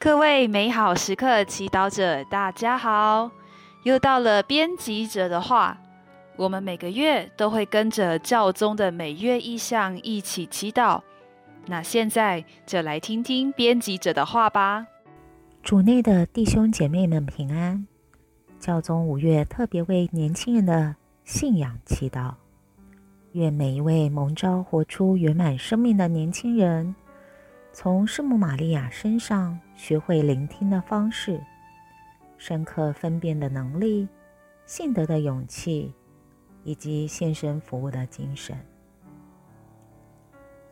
各位美好时刻祈祷者，大家好！又到了编辑者的话，我们每个月都会跟着教宗的每月意向一起祈祷。那现在就来听听编辑者的话吧。主内的弟兄姐妹们平安！教宗五月特别为年轻人的信仰祈祷，愿每一位蒙召活出圆满生命的年轻人。从圣母玛利亚身上学会聆听的方式，深刻分辨的能力，信德的勇气，以及献身服务的精神。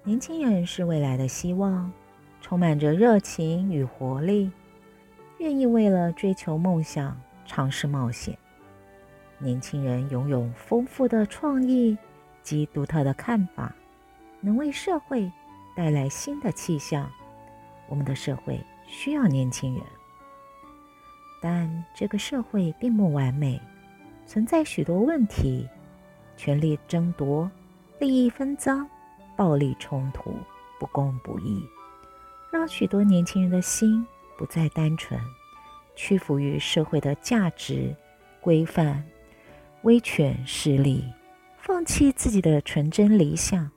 年轻人是未来的希望，充满着热情与活力，愿意为了追求梦想尝试冒险。年轻人拥有丰富的创意及独特的看法，能为社会。带来新的气象，我们的社会需要年轻人，但这个社会并不完美，存在许多问题：权力争夺、利益分赃、暴力冲突、不公不义，让许多年轻人的心不再单纯，屈服于社会的价值规范、威权势力，放弃自己的纯真理想，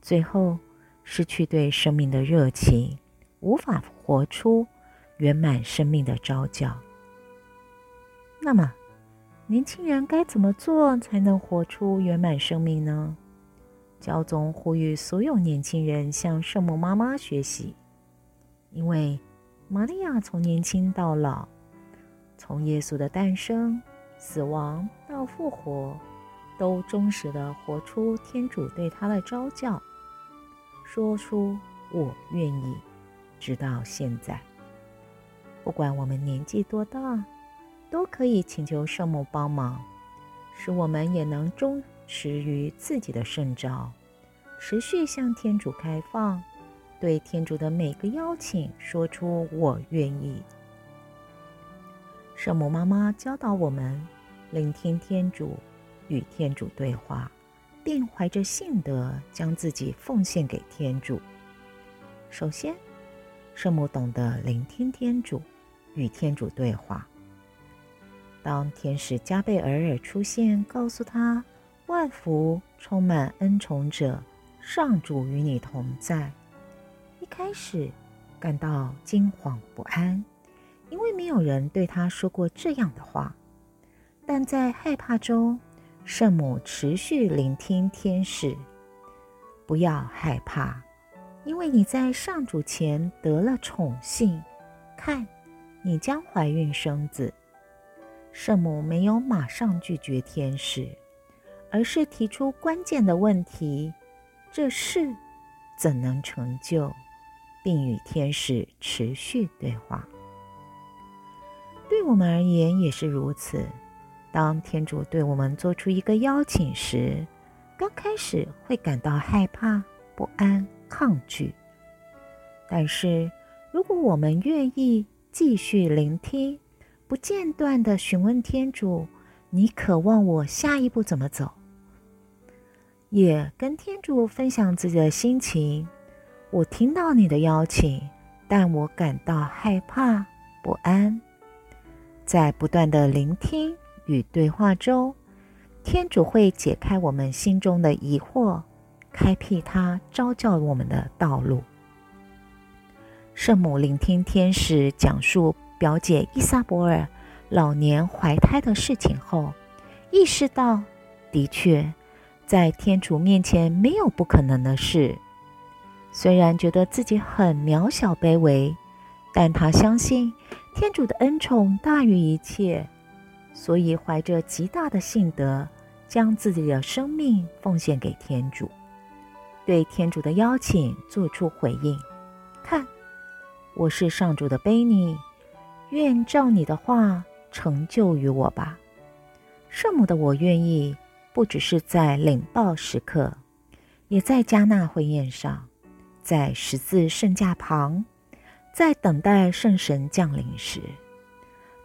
最后。失去对生命的热情，无法活出圆满生命的召教。那么，年轻人该怎么做才能活出圆满生命呢？教宗呼吁所有年轻人向圣母妈妈学习，因为玛利亚从年轻到老，从耶稣的诞生、死亡到复活，都忠实地活出天主对她的召教。说出我愿意，直到现在。不管我们年纪多大，都可以请求圣母帮忙，使我们也能忠实于自己的圣召，持续向天主开放，对天主的每个邀请说出我愿意。圣母妈妈教导我们聆听天主，与天主对话。并怀着信德将自己奉献给天主。首先，圣母懂得聆听天主，与天主对话。当天使加贝尔尔出现，告诉他“万福，充满恩宠者，上主与你同在”，一开始感到惊惶不安，因为没有人对他说过这样的话。但在害怕中，圣母持续聆听天使，不要害怕，因为你在上主前得了宠幸。看，你将怀孕生子。圣母没有马上拒绝天使，而是提出关键的问题：这事怎能成就？并与天使持续对话。对我们而言也是如此。当天主对我们做出一个邀请时，刚开始会感到害怕、不安、抗拒。但是，如果我们愿意继续聆听，不间断地询问天主：“你渴望我下一步怎么走？”也跟天主分享自己的心情：“我听到你的邀请，但我感到害怕、不安。”在不断的聆听。与对话中，天主会解开我们心中的疑惑，开辟他招教我们的道路。圣母聆听天使讲述表姐伊莎博尔老年怀胎的事情后，意识到，的确，在天主面前没有不可能的事。虽然觉得自己很渺小卑微，但她相信天主的恩宠大于一切。所以，怀着极大的信德，将自己的生命奉献给天主，对天主的邀请做出回应。看，我是上主的婢女，愿照你的话成就于我吧。圣母的我愿意，不只是在领报时刻，也在加纳婚宴上，在十字圣架旁，在等待圣神降临时，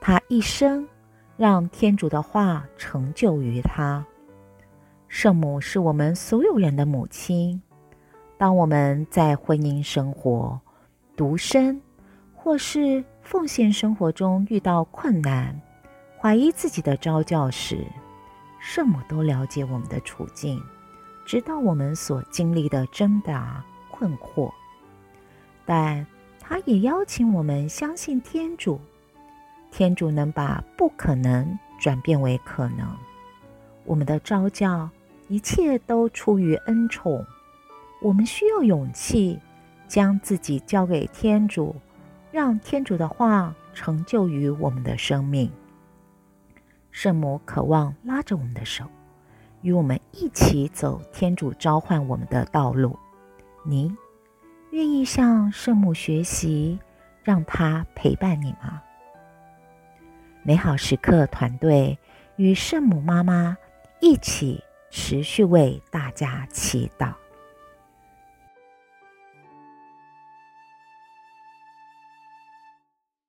她一生。让天主的话成就于他。圣母是我们所有人的母亲。当我们在婚姻生活、独身，或是奉献生活中遇到困难、怀疑自己的召叫时，圣母都了解我们的处境，知道我们所经历的挣扎困惑，但她也邀请我们相信天主，天主能把不可能转变为可能。我们的召叫，一切都出于恩宠，我们需要勇气，将自己交给天主，让天主的话成就于我们的生命。圣母渴望拉着我们的手，与我们一起走天主召唤我们的道路。你愿意向圣母学习，让她陪伴你吗？美好时刻团队与圣母妈妈一起持续为大家祈祷。